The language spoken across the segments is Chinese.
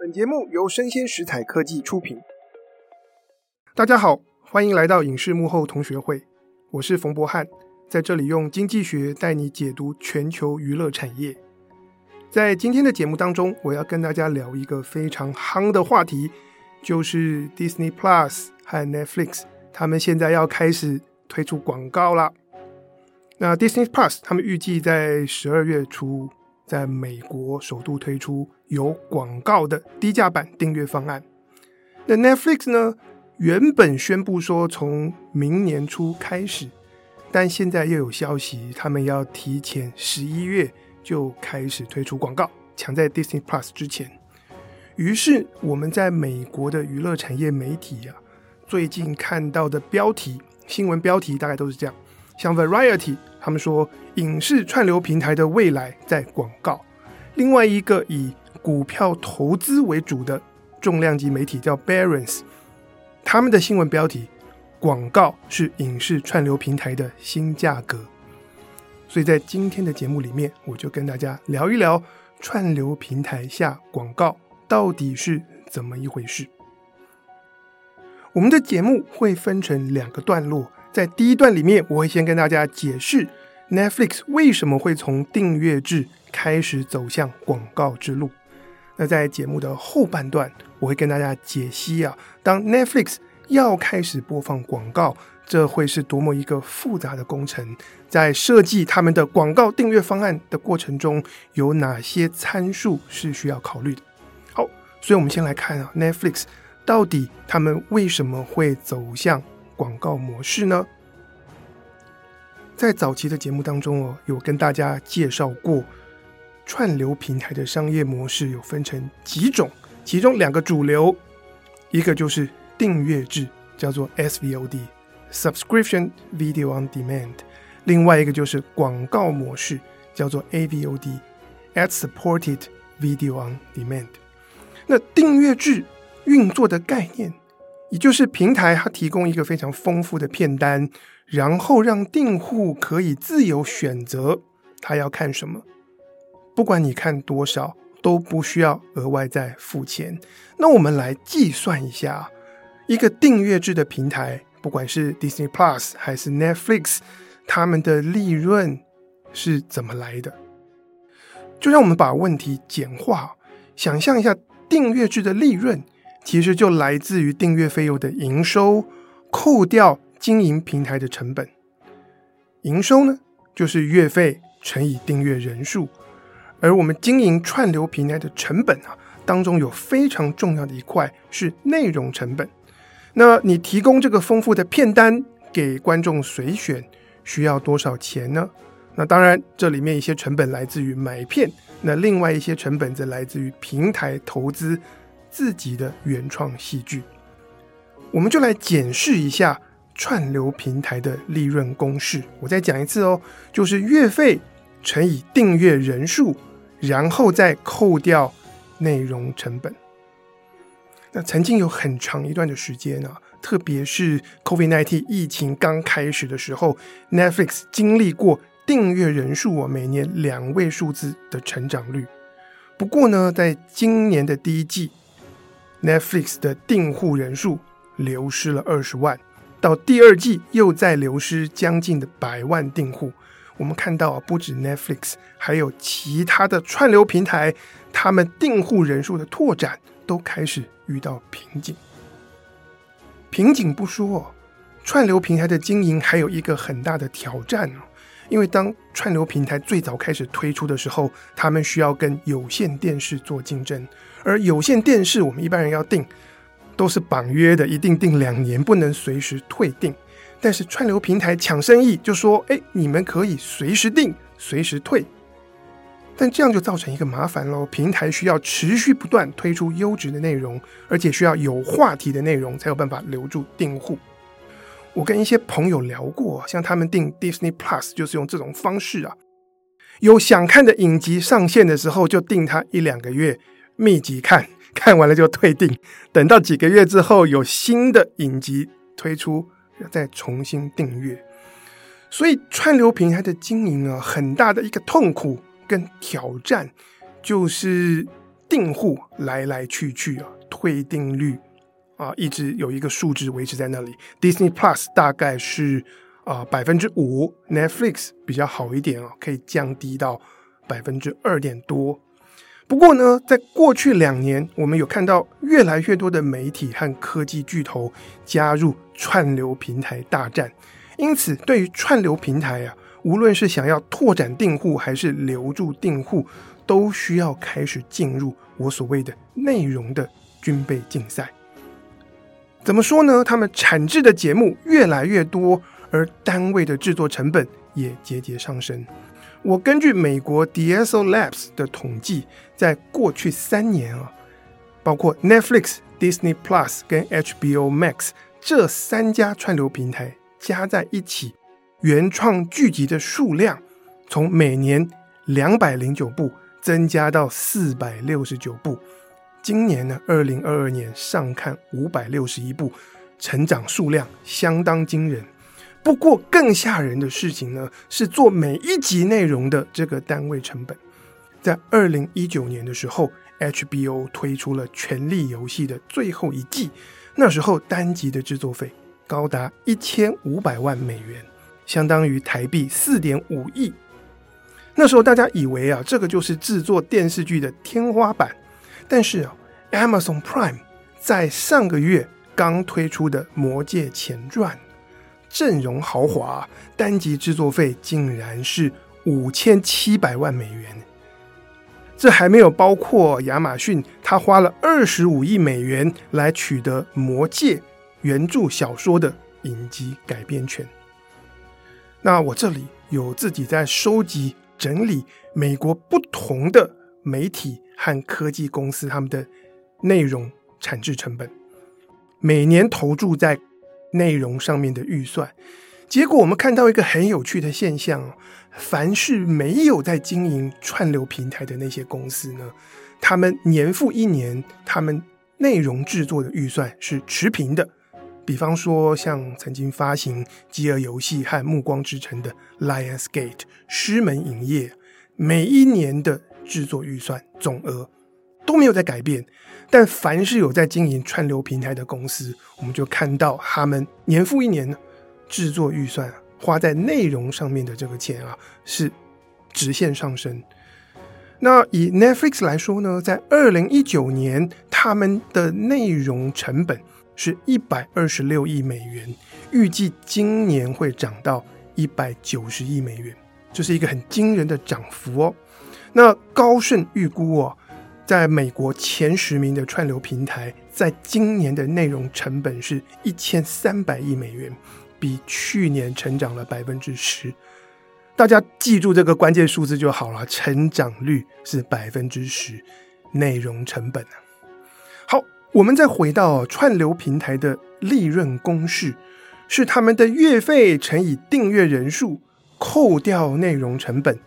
本节目由生鲜食材科技出品。大家好，欢迎来到影视幕后同学会，我是冯博翰，在这里用经济学带你解读全球娱乐产业。在今天的节目当中，我要跟大家聊一个非常夯的话题，就是 Disney Plus 和 Netflix，他们现在要开始推出广告了。那 Disney Plus 他们预计在十二月初在美国首度推出有广告的低价版订阅方案。那 Netflix 呢，原本宣布说从明年初开始，但现在又有消息，他们要提前十一月就开始推出广告，抢在 Disney Plus 之前。于是我们在美国的娱乐产业媒体啊，最近看到的标题新闻标题大概都是这样，像 Variety。他们说，影视串流平台的未来在广告。另外一个以股票投资为主的重量级媒体叫 Barron's，他们的新闻标题：广告是影视串流平台的新价格。所以在今天的节目里面，我就跟大家聊一聊串流平台下广告到底是怎么一回事。我们的节目会分成两个段落。在第一段里面，我会先跟大家解释 Netflix 为什么会从订阅制开始走向广告之路。那在节目的后半段，我会跟大家解析啊，当 Netflix 要开始播放广告，这会是多么一个复杂的工程。在设计他们的广告订阅方案的过程中，有哪些参数是需要考虑的？好，所以我们先来看啊，Netflix 到底他们为什么会走向广告模式呢？在早期的节目当中哦，有跟大家介绍过串流平台的商业模式有分成几种，其中两个主流，一个就是订阅制，叫做 SVOD（Subscription Video on Demand），另外一个就是广告模式，叫做 AVOD（Ad-Supported Video on Demand）。那订阅制运作的概念。也就是平台它提供一个非常丰富的片单，然后让订户可以自由选择他要看什么，不管你看多少都不需要额外再付钱。那我们来计算一下，一个订阅制的平台，不管是 Disney Plus 还是 Netflix，他们的利润是怎么来的？就让我们把问题简化，想象一下订阅制的利润。其实就来自于订阅费用的营收，扣掉经营平台的成本。营收呢，就是月费乘以订阅人数。而我们经营串流平台的成本啊，当中有非常重要的一块是内容成本。那你提供这个丰富的片单给观众随选，需要多少钱呢？那当然，这里面一些成本来自于买片，那另外一些成本则来自于平台投资。自己的原创戏剧，我们就来检视一下串流平台的利润公式。我再讲一次哦，就是月费乘以订阅人数，然后再扣掉内容成本。那曾经有很长一段的时间啊，特别是 COVID-19 疫情刚开始的时候，Netflix 经历过订阅人数啊每年两位数字的成长率。不过呢，在今年的第一季，Netflix 的订户人数流失了二十万，到第二季又再流失将近的百万订户。我们看到啊，不止 Netflix，还有其他的串流平台，他们订户人数的拓展都开始遇到瓶颈。瓶颈不说，串流平台的经营还有一个很大的挑战。因为当串流平台最早开始推出的时候，他们需要跟有线电视做竞争，而有线电视我们一般人要订，都是绑约的，一定订两年，不能随时退订。但是串流平台抢生意，就说：“哎，你们可以随时订，随时退。”但这样就造成一个麻烦喽，平台需要持续不断推出优质的内容，而且需要有话题的内容，才有办法留住订户。我跟一些朋友聊过，像他们订 Disney Plus 就是用这种方式啊，有想看的影集上线的时候就订它一两个月，密集看，看完了就退订，等到几个月之后有新的影集推出，再重新订阅。所以串流平台的经营啊，很大的一个痛苦跟挑战就是订户来来去去啊，退订率啊，一直有一个数值维持在那里。Disney Plus 大概是啊百分之五，Netflix 比较好一点啊，可以降低到百分之二点多。不过呢，在过去两年，我们有看到越来越多的媒体和科技巨头加入串流平台大战，因此对于串流平台啊，无论是想要拓展订户还是留住订户，都需要开始进入我所谓的内容的军备竞赛。怎么说呢？他们产制的节目越来越多，而单位的制作成本也节节上升。我根据美国 DSO Labs 的统计，在过去三年啊，包括 Netflix、Disney Plus 跟 HBO Max 这三家串流平台加在一起，原创剧集的数量从每年两百零九部增加到四百六十九部。今年呢，二零二二年上看五百六十一部，成长数量相当惊人。不过更吓人的事情呢，是做每一集内容的这个单位成本。在二零一九年的时候，HBO 推出了《权力游戏》的最后一季，那时候单集的制作费高达一千五百万美元，相当于台币四点五亿。那时候大家以为啊，这个就是制作电视剧的天花板。但是，Amazon Prime 在上个月刚推出的《魔戒前传》。阵容豪华，单集制作费竟然是五千七百万美元，这还没有包括亚马逊，他花了二十五亿美元来取得《魔戒》原著小说的影集改编权。那我这里有自己在收集整理美国不同的媒体和科技公司他们的内容产制成本，每年投注在。内容上面的预算，结果我们看到一个很有趣的现象：凡是没有在经营串流平台的那些公司呢，他们年复一年，他们内容制作的预算是持平的。比方说，像曾经发行《饥饿游戏》和《暮光之城》的 Lionsgate 狮门影业，每一年的制作预算总额都没有在改变。但凡是有在经营串流平台的公司，我们就看到他们年复一年呢，制作预算花在内容上面的这个钱啊，是直线上升。那以 Netflix 来说呢，在二零一九年，他们的内容成本是一百二十六亿美元，预计今年会涨到一百九十亿美元，这是一个很惊人的涨幅哦。那高盛预估哦。在美国前十名的串流平台，在今年的内容成本是一千三百亿美元，比去年成长了百分之十。大家记住这个关键数字就好了，成长率是百分之十，内容成本。好，我们再回到串流平台的利润公式，是他们的月费乘以订阅人数，扣掉内容成本。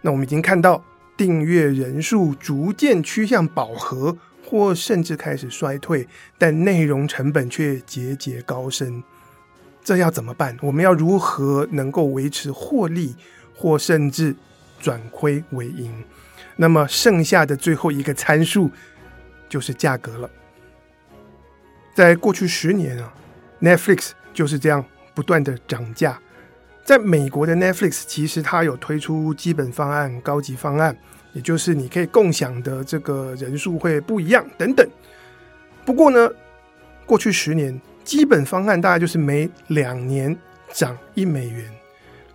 那我们已经看到。订阅人数逐渐趋向饱和，或甚至开始衰退，但内容成本却节节高升。这要怎么办？我们要如何能够维持获利，或甚至转亏为盈？那么剩下的最后一个参数就是价格了。在过去十年啊，Netflix 就是这样不断的涨价。在美国的 Netflix，其实它有推出基本方案、高级方案，也就是你可以共享的这个人数会不一样等等。不过呢，过去十年基本方案大概就是每两年涨一美元，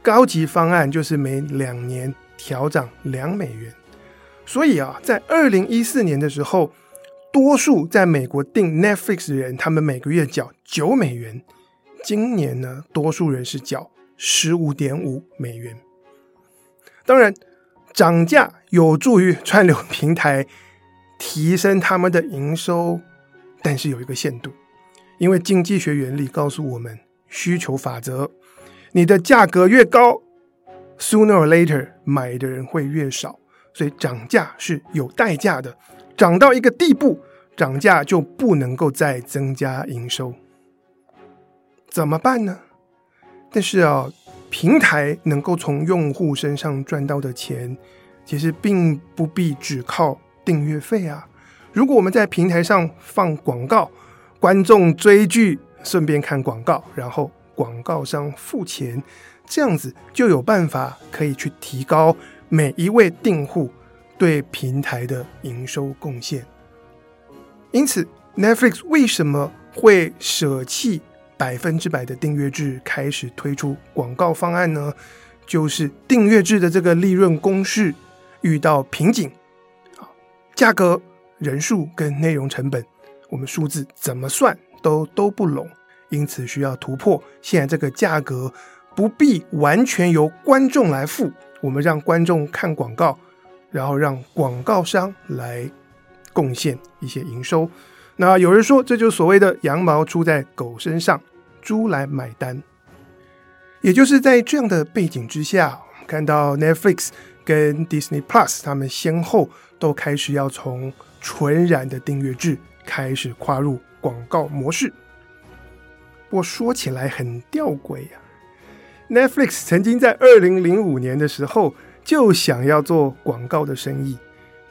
高级方案就是每两年调涨两美元。所以啊，在二零一四年的时候，多数在美国订 Netflix 的人，他们每个月缴九美元。今年呢，多数人是缴。十五点五美元。当然，涨价有助于串流平台提升他们的营收，但是有一个限度，因为经济学原理告诉我们，需求法则，你的价格越高，sooner or later 买的人会越少，所以涨价是有代价的。涨到一个地步，涨价就不能够再增加营收，怎么办呢？但是啊，平台能够从用户身上赚到的钱，其实并不必只靠订阅费啊。如果我们在平台上放广告，观众追剧顺便看广告，然后广告商付钱，这样子就有办法可以去提高每一位订户对平台的营收贡献。因此，Netflix 为什么会舍弃百分之百的订阅制，开始推出广告方案呢？就是订阅制的这个利润公式遇到瓶颈，啊，价格、人数跟内容成本，我们数字怎么算都都不拢，因此需要突破。现在这个价格不必完全由观众来付，我们让观众看广告，然后让广告商来贡献一些营收。那有人说，这就是所谓的羊毛出在狗身上，猪来买单。也就是在这样的背景之下，我们看到 Netflix 跟 Disney Plus 他们先后都开始要从纯然的订阅制开始跨入广告模式。不过说起来很吊诡呀，Netflix 曾经在二零零五年的时候就想要做广告的生意，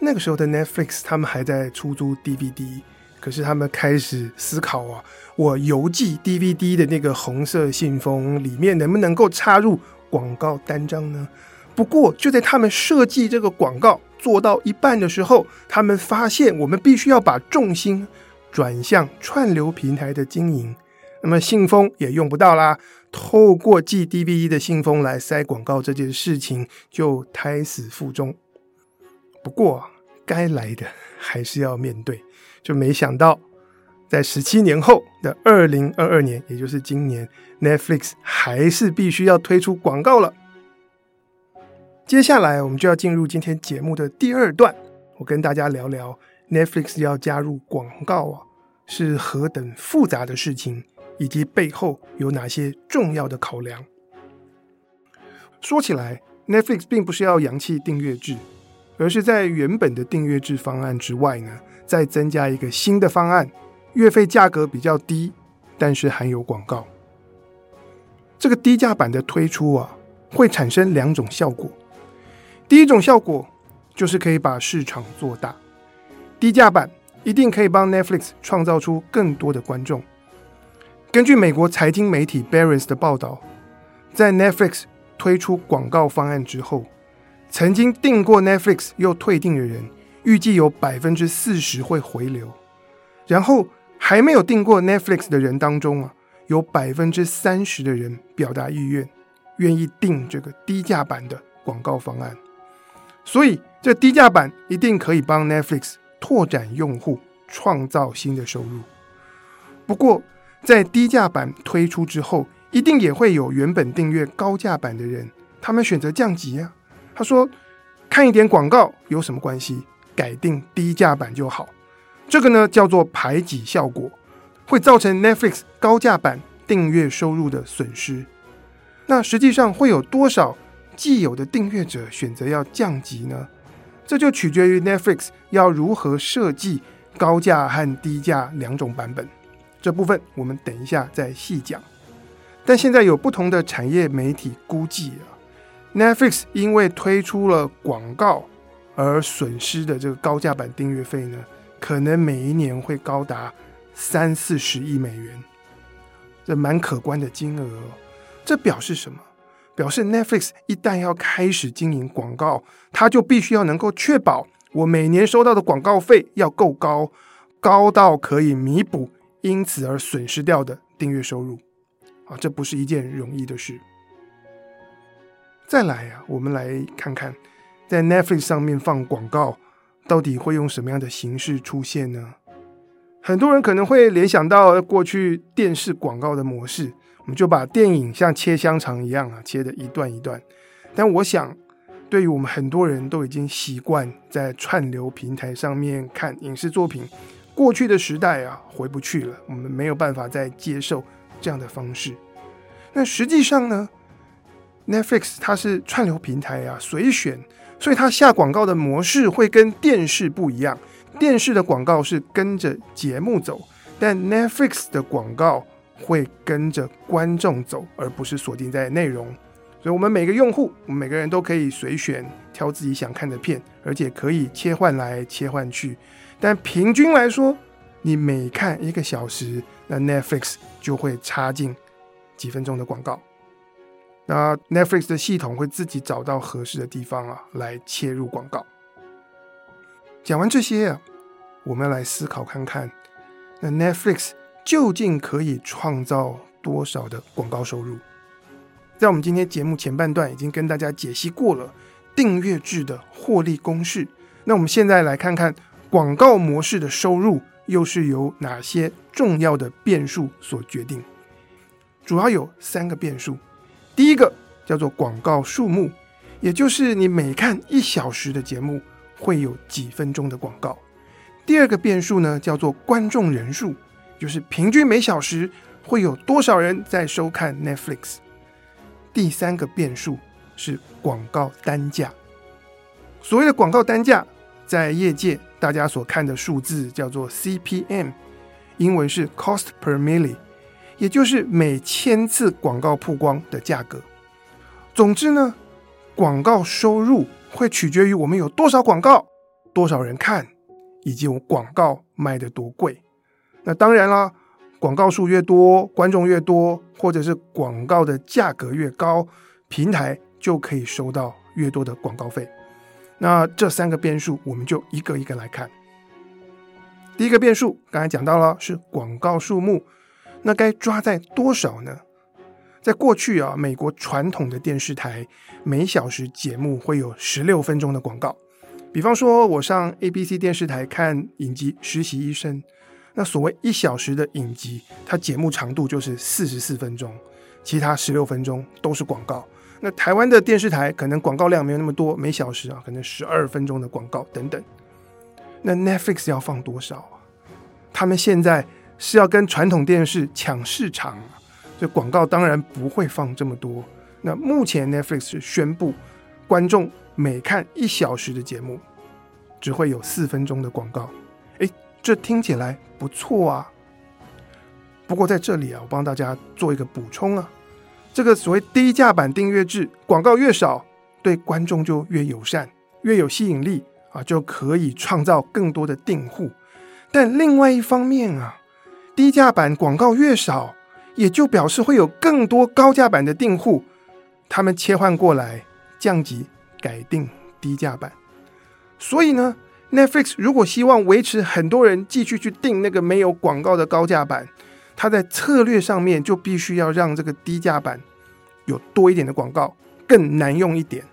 那个时候的 Netflix 他们还在出租 DVD。可是他们开始思考啊，我邮寄 DVD 的那个红色信封里面能不能够插入广告单张呢？不过就在他们设计这个广告做到一半的时候，他们发现我们必须要把重心转向串流平台的经营，那么信封也用不到啦，透过寄 DVD 的信封来塞广告这件事情就胎死腹中。不过该来的还是要面对。就没想到，在十七年后的二零二二年，也就是今年，Netflix 还是必须要推出广告了。接下来，我们就要进入今天节目的第二段，我跟大家聊聊 Netflix 要加入广告啊，是何等复杂的事情，以及背后有哪些重要的考量。说起来，Netflix 并不是要扬弃订阅制，而是在原本的订阅制方案之外呢，再增加一个新的方案，月费价格比较低，但是含有广告。这个低价版的推出啊，会产生两种效果。第一种效果就是可以把市场做大，低价版一定可以帮 Netflix 创造出更多的观众。根据美国财经媒体 Barron's 的报道，在 Netflix 推出广告方案之后，曾经订过 Netflix 又退订的人。预计有百分之四十会回流，然后还没有订过 Netflix 的人当中啊，有百分之三十的人表达意愿，愿意订这个低价版的广告方案。所以这低价版一定可以帮 Netflix 拓展用户，创造新的收入。不过在低价版推出之后，一定也会有原本订阅高价版的人，他们选择降级啊。他说：“看一点广告有什么关系？”改定低价版就好，这个呢叫做排挤效果，会造成 Netflix 高价版订阅收入的损失。那实际上会有多少既有的订阅者选择要降级呢？这就取决于 Netflix 要如何设计高价和低价两种版本。这部分我们等一下再细讲。但现在有不同的产业媒体估计啊，Netflix 因为推出了广告。而损失的这个高价版订阅费呢，可能每一年会高达三四十亿美元，这蛮可观的金额哦。这表示什么？表示 Netflix 一旦要开始经营广告，它就必须要能够确保我每年收到的广告费要够高，高到可以弥补因此而损失掉的订阅收入。啊，这不是一件容易的事。再来啊，我们来看看。在 Netflix 上面放广告，到底会用什么样的形式出现呢？很多人可能会联想到过去电视广告的模式，我们就把电影像切香肠一样啊，切的一段一段。但我想，对于我们很多人都已经习惯在串流平台上面看影视作品，过去的时代啊，回不去了，我们没有办法再接受这样的方式。那实际上呢，Netflix 它是串流平台啊，随选。所以它下广告的模式会跟电视不一样，电视的广告是跟着节目走，但 Netflix 的广告会跟着观众走，而不是锁定在内容。所以，我们每个用户，我们每个人都可以随选挑自己想看的片，而且可以切换来切换去。但平均来说，你每看一个小时，那 Netflix 就会插进几分钟的广告。那 Netflix 的系统会自己找到合适的地方啊，来切入广告。讲完这些啊，我们来思考看看，那 Netflix 究竟可以创造多少的广告收入？在我们今天节目前半段已经跟大家解析过了订阅制的获利公式。那我们现在来看看广告模式的收入又是由哪些重要的变数所决定？主要有三个变数。第一个叫做广告数目，也就是你每看一小时的节目会有几分钟的广告。第二个变数呢叫做观众人数，就是平均每小时会有多少人在收看 Netflix。第三个变数是广告单价。所谓的广告单价，在业界大家所看的数字叫做 CPM，英文是 Cost per Million 也就是每千次广告曝光的价格。总之呢，广告收入会取决于我们有多少广告、多少人看，以及我广告卖的多贵。那当然啦。广告数越多，观众越多，或者是广告的价格越高，平台就可以收到越多的广告费。那这三个变数，我们就一个一个来看。第一个变数，刚才讲到了是广告数目，那该抓在多少呢？在过去啊，美国传统的电视台每小时节目会有十六分钟的广告。比方说，我上 ABC 电视台看影集《实习医生》。那所谓一小时的影集，它节目长度就是四十四分钟，其他十六分钟都是广告。那台湾的电视台可能广告量没有那么多，每小时啊可能十二分钟的广告等等。那 Netflix 要放多少啊？他们现在是要跟传统电视抢市场啊，所以广告当然不会放这么多。那目前 Netflix 是宣布，观众每看一小时的节目，只会有四分钟的广告。诶。这听起来不错啊，不过在这里啊，我帮大家做一个补充啊，这个所谓低价版订阅制，广告越少，对观众就越友善，越有吸引力啊，就可以创造更多的订户。但另外一方面啊，低价版广告越少，也就表示会有更多高价版的订户，他们切换过来降级改订低价版，所以呢。Netflix 如果希望维持很多人继续去订那个没有广告的高价版，它在策略上面就必须要让这个低价版有多一点的广告，更难用一点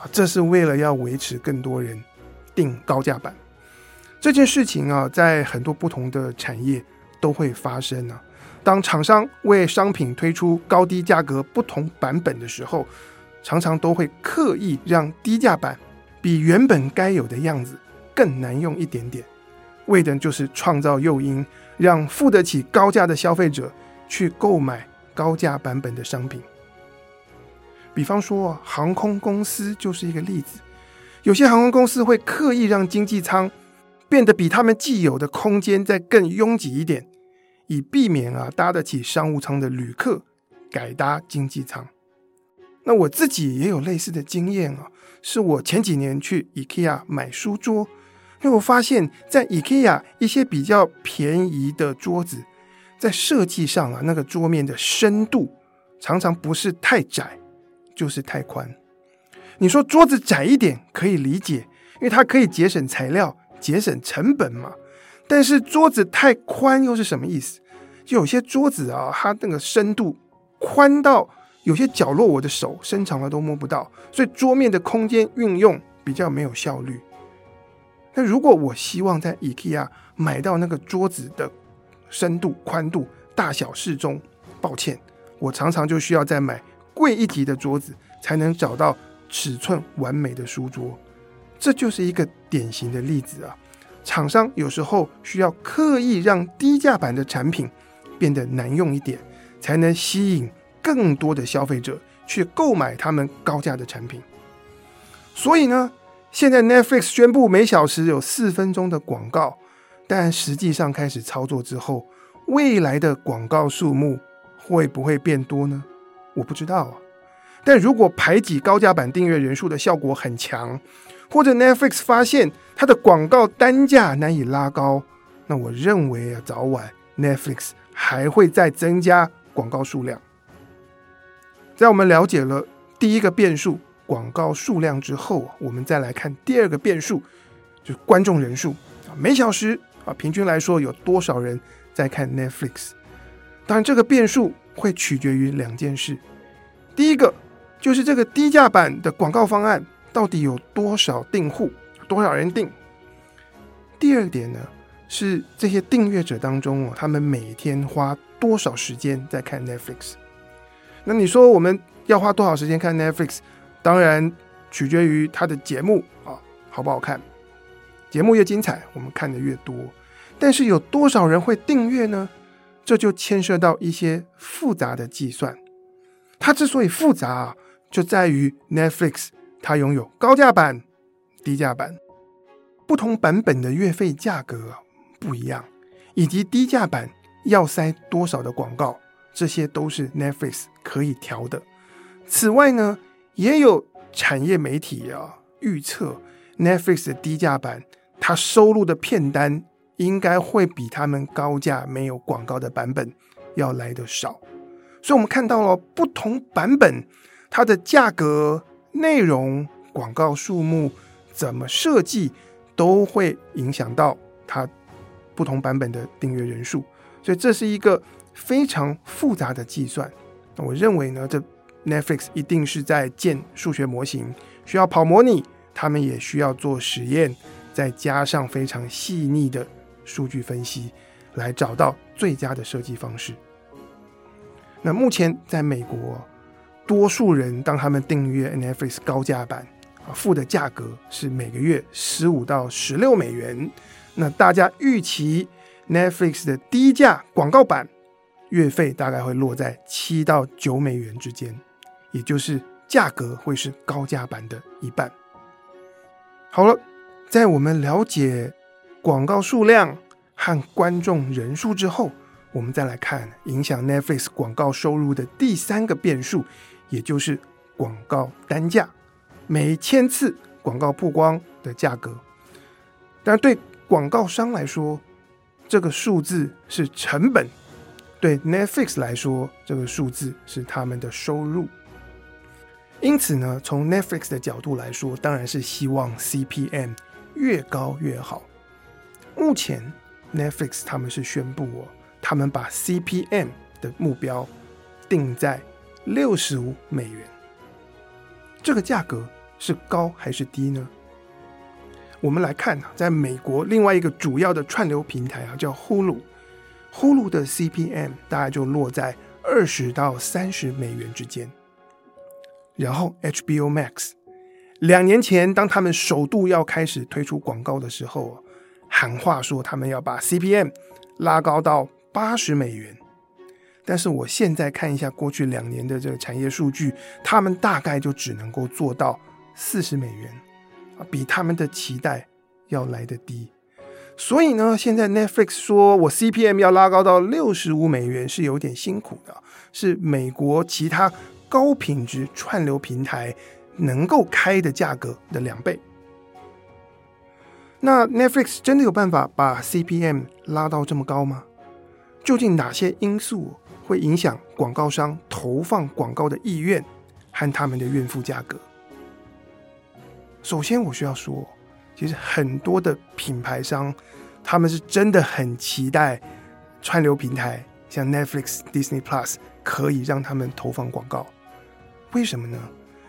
啊！这是为了要维持更多人订高价版。这件事情啊，在很多不同的产业都会发生啊。当厂商为商品推出高低价格不同版本的时候，常常都会刻意让低价版比原本该有的样子。更难用一点点，为的就是创造诱因，让付得起高价的消费者去购买高价版本的商品。比方说，航空公司就是一个例子。有些航空公司会刻意让经济舱变得比他们既有的空间再更拥挤一点，以避免啊搭得起商务舱的旅客改搭经济舱。那我自己也有类似的经验啊，是我前几年去 IKEA 买书桌。因为我发现，在 IKEA 一些比较便宜的桌子，在设计上啊，那个桌面的深度常常不是太窄，就是太宽。你说桌子窄一点可以理解，因为它可以节省材料、节省成本嘛。但是桌子太宽又是什么意思？就有些桌子啊，它那个深度宽到有些角落，我的手伸长了都摸不到，所以桌面的空间运用比较没有效率。那如果我希望在 IKEA 买到那个桌子的深度、宽度、大小适中，抱歉，我常常就需要再买贵一级的桌子，才能找到尺寸完美的书桌。这就是一个典型的例子啊！厂商有时候需要刻意让低价版的产品变得难用一点，才能吸引更多的消费者去购买他们高价的产品。所以呢，现在 Netflix 宣布每小时有四分钟的广告，但实际上开始操作之后，未来的广告数目会不会变多呢？我不知道啊。但如果排挤高价版订阅人数的效果很强，或者 Netflix 发现它的广告单价难以拉高，那我认为啊，早晚 Netflix 还会再增加广告数量。在我们了解了第一个变数广告数量之后啊，我们再来看第二个变数，就是观众人数啊，每小时啊，平均来说有多少人在看 Netflix？当然，这个变数会取决于两件事。第一个就是这个低价版的广告方案到底有多少订户，多少人订。第二点呢，是这些订阅者当中哦，他们每天花多少时间在看 Netflix。那你说我们要花多少时间看 Netflix？当然取决于它的节目啊，好不好看。节目越精彩，我们看的越多。但是有多少人会订阅呢？这就牵涉到一些复杂的计算。它之所以复杂啊，就在于 Netflix 它拥有高价版、低价版，不同版本的月费价格不一样，以及低价版要塞多少的广告，这些都是 Netflix 可以调的。此外呢，也有产业媒体啊预测 Netflix 的低价版它收录的片单应该会比他们高价没有广告的版本要来得少。所以，我们看到了不同版本，它的价格、内容、广告数目怎么设计，都会影响到它不同版本的订阅人数。所以，这是一个非常复杂的计算。我认为呢，这 Netflix 一定是在建数学模型，需要跑模拟，他们也需要做实验，再加上非常细腻的数据分析，来找到最佳的设计方式。那目前在美国，多数人当他们订阅 Netflix 高价版啊，付的价格是每个月十五到十六美元。那大家预期 Netflix 的低价广告版月费大概会落在七到九美元之间，也就是价格会是高价版的一半。好了，在我们了解广告数量和观众人数之后。我们再来看影响 Netflix 广告收入的第三个变数，也就是广告单价，每千次广告曝光的价格。但对广告商来说，这个数字是成本；对 Netflix 来说，这个数字是他们的收入。因此呢，从 Netflix 的角度来说，当然是希望 CPM 越高越好。目前 Netflix 他们是宣布哦。他们把 CPM 的目标定在六十五美元，这个价格是高还是低呢？我们来看啊，在美国另外一个主要的串流平台啊，叫 Hulu，Hulu 的 CPM 大概就落在二十到三十美元之间。然后 HBO Max，两年前当他们首度要开始推出广告的时候，喊话说他们要把 CPM 拉高到。八十美元，但是我现在看一下过去两年的这个产业数据，他们大概就只能够做到四十美元，啊，比他们的期待要来得低。所以呢，现在 Netflix 说我 CPM 要拉高到六十五美元是有点辛苦的，是美国其他高品质串流平台能够开的价格的两倍。那 Netflix 真的有办法把 CPM 拉到这么高吗？究竟哪些因素会影响广告商投放广告的意愿和他们的愿付价格？首先，我需要说，其实很多的品牌商他们是真的很期待串流平台像 Netflix、Disney Plus 可以让他们投放广告。为什么呢？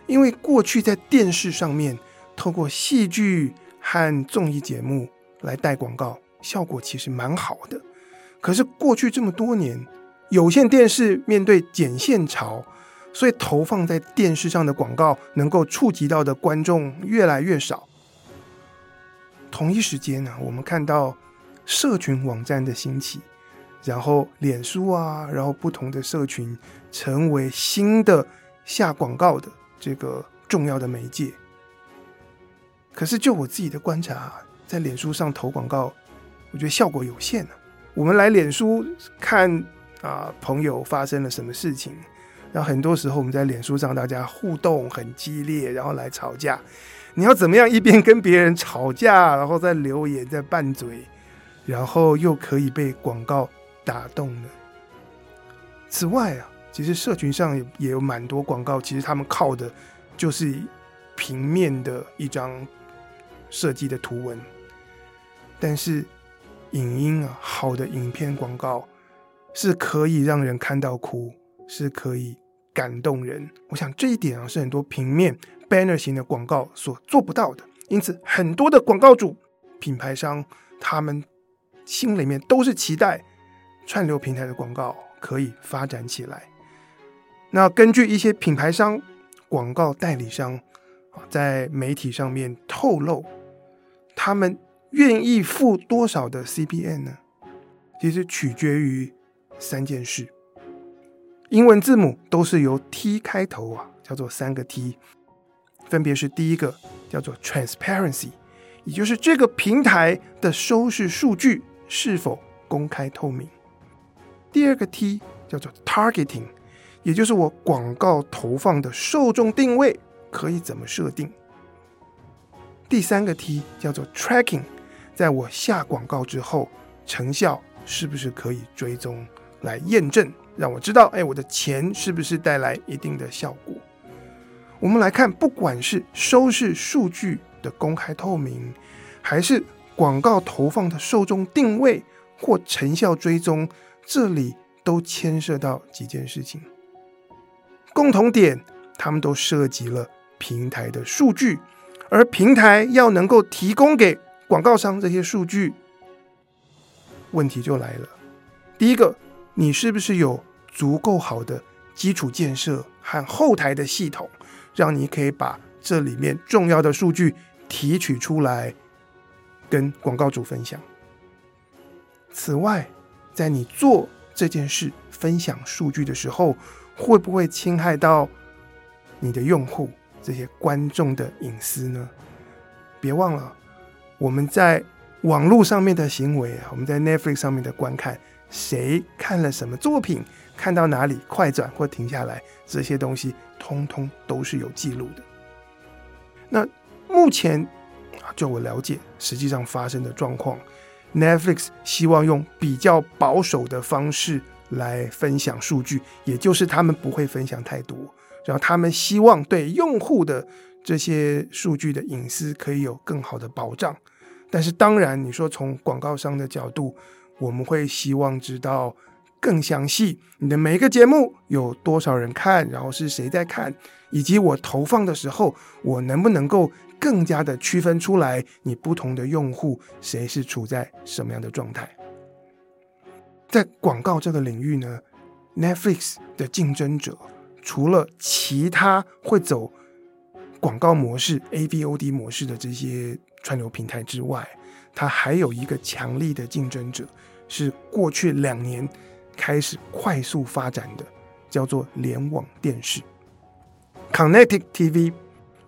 因为过去在电视上面透过戏剧和综艺节目来带广告，效果其实蛮好的。可是过去这么多年，有线电视面对剪线潮，所以投放在电视上的广告能够触及到的观众越来越少。同一时间呢，我们看到社群网站的兴起，然后脸书啊，然后不同的社群成为新的下广告的这个重要的媒介。可是就我自己的观察，在脸书上投广告，我觉得效果有限呢。我们来脸书看啊，朋友发生了什么事情，然后很多时候我们在脸书上大家互动很激烈，然后来吵架。你要怎么样一边跟别人吵架，然后再留言再拌嘴，然后又可以被广告打动呢？此外啊，其实社群上也也有蛮多广告，其实他们靠的就是平面的一张设计的图文。但是影音啊，好的影片广告是可以让人看到哭，是可以感动人。我想这一点啊，是很多平面 banner 型的广告所做不到的。因此，很多的广告主、品牌商，他们心里面都是期待串流平台的广告。可以发展起来。那根据一些品牌商、广告代理商啊，在媒体上面透露，他们愿意付多少的 CPM 呢？其实取决于三件事。英文字母都是由 T 开头啊，叫做三个 T，分别是第一个叫做 Transparency，也就是这个平台的收视数据是否公开透明。第二个 T 叫做 targeting，也就是我广告投放的受众定位可以怎么设定。第三个 T 叫做 tracking，在我下广告之后，成效是不是可以追踪来验证，让我知道，哎，我的钱是不是带来一定的效果？我们来看，不管是收视数据的公开透明，还是广告投放的受众定位或成效追踪。这里都牵涉到几件事情，共同点，他们都涉及了平台的数据，而平台要能够提供给广告商这些数据，问题就来了。第一个，你是不是有足够好的基础建设和后台的系统，让你可以把这里面重要的数据提取出来，跟广告主分享？此外，在你做这件事、分享数据的时候，会不会侵害到你的用户、这些观众的隐私呢？别忘了，我们在网络上面的行为，我们在 Netflix 上面的观看，谁看了什么作品，看到哪里快转或停下来，这些东西通通都是有记录的。那目前啊，就我了解，实际上发生的状况。Netflix 希望用比较保守的方式来分享数据，也就是他们不会分享太多，然后他们希望对用户的这些数据的隐私可以有更好的保障。但是当然，你说从广告商的角度，我们会希望知道更详细，你的每一个节目有多少人看，然后是谁在看，以及我投放的时候，我能不能够。更加的区分出来，你不同的用户谁是处在什么样的状态。在广告这个领域呢，Netflix 的竞争者除了其他会走广告模式 AVOD 模式的这些串流平台之外，它还有一个强力的竞争者，是过去两年开始快速发展的，叫做联网电视。（Connected TV）。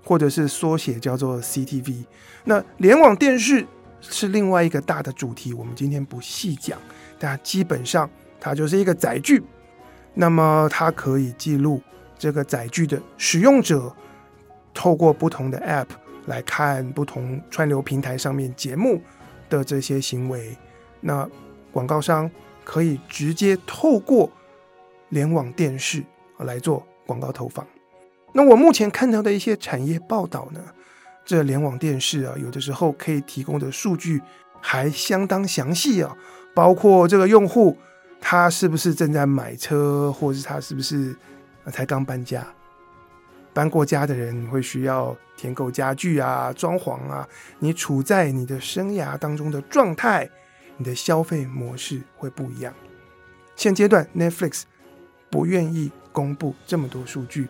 或者是缩写叫做 CTV，那联网电视是另外一个大的主题，我们今天不细讲，但基本上它就是一个载具，那么它可以记录这个载具的使用者透过不同的 App 来看不同串流平台上面节目的这些行为，那广告商可以直接透过联网电视来做广告投放。那我目前看到的一些产业报道呢，这联网电视啊，有的时候可以提供的数据还相当详细啊，包括这个用户他是不是正在买车，或者是他是不是才刚搬家，搬过家的人会需要添购家具啊、装潢啊，你处在你的生涯当中的状态，的消费模式会不一样。现阶段 Netflix 不愿意公布这么多数据。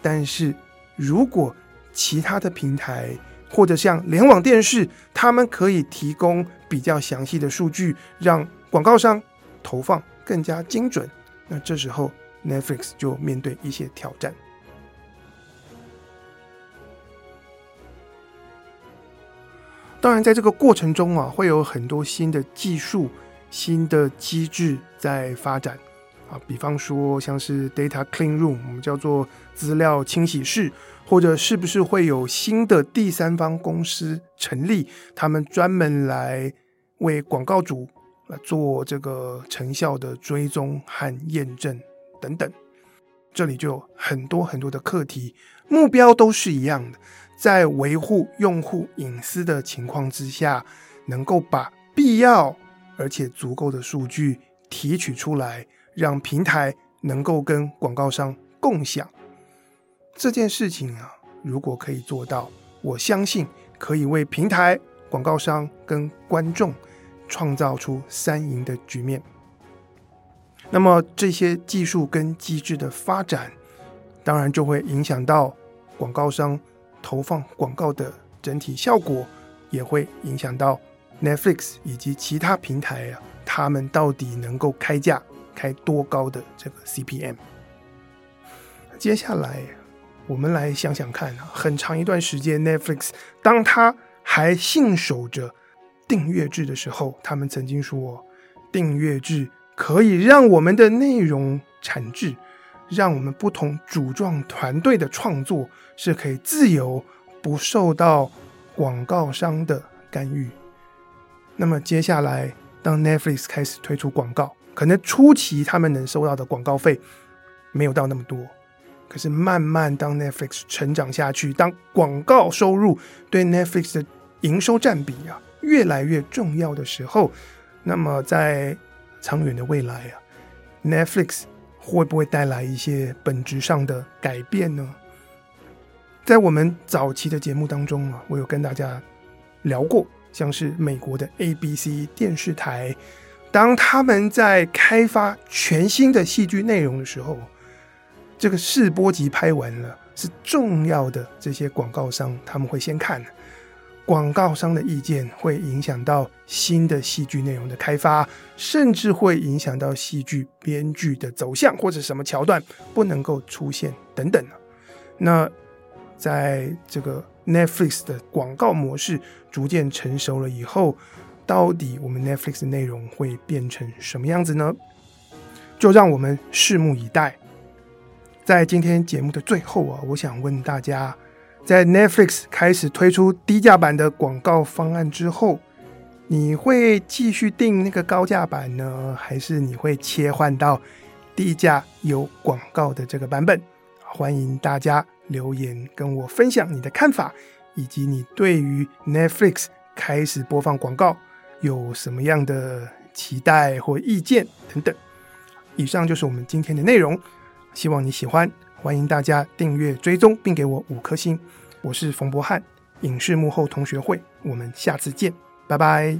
但是，如果其他的平台或者像联网电视，他们可以提供比较详细的数据，让广告商投放更加精准，那这时候 Netflix 就面对一些挑战。当然，在这个过程中啊，会有很多新的技术、新的机制在发展。啊，比方说像是 data clean room，我们叫做资料清洗室，或者是不是会有新的第三方公司成立，他们专门来为广告主来做这个成效的追踪和验证等等。这里就有很多很多的课题，目标都是一样的，在维护用户隐私的情况之下，能够把必要而且足够的数据提取出来。让平台能够跟广告商共享这件事情啊，如果可以做到，我相信可以为平台、广告商跟观众创造出三赢的局面。那么这些技术跟机制的发展，当然就会影响到广告商投放广告的整体效果，也会影响到 Netflix 以及其他平台啊，他们到底能够开价。开多高的这个 CPM？接下来我们来想想看啊，很长一段时间，Netflix 当他还信守着订阅制的时候，他们曾经说，订阅制可以让我们的内容产制，让我们不同主创团队的创作是可以自由，不受到广告商的干预。那么接下来，当 Netflix 开始推出广告，可能初期他们能收到的广告费没有到那么多，可是慢慢当 Netflix 成长下去，当广告收入对 Netflix 的营收占比啊越来越重要的时候，那么在长远的未来啊，Netflix 会不会带来一些本质上的改变呢？在我们早期的节目当中啊，我有跟大家聊过，像是美国的 ABC 电视台。当他们在开发全新的戏剧内容的时候，这个试播集拍完了，是重要的这些广告商他们会先看的，广告商的意见会影响到新的戏剧内容的开发，甚至会影响到戏剧编剧的走向或者什么桥段不能够出现等等。那在这个 Netflix 的广告模式逐渐成熟了以后。到底我们 Netflix 的内容会变成什么样子呢？就让我们拭目以待。在今天节目的最后啊，我想问大家，在 Netflix 开始推出低价版的广告方案之后，你会继续订那个高价版呢，还是你会切换到低价有广告的这个版本？欢迎大家留言跟我分享你的看法，以及你对于 Netflix 开始播放广告。有什么样的期待或意见等等，以上就是我们今天的内容，希望你喜欢，欢迎大家订阅追踪并给我五颗星。我是冯博翰，影视幕后同学会，我们下次见，拜拜。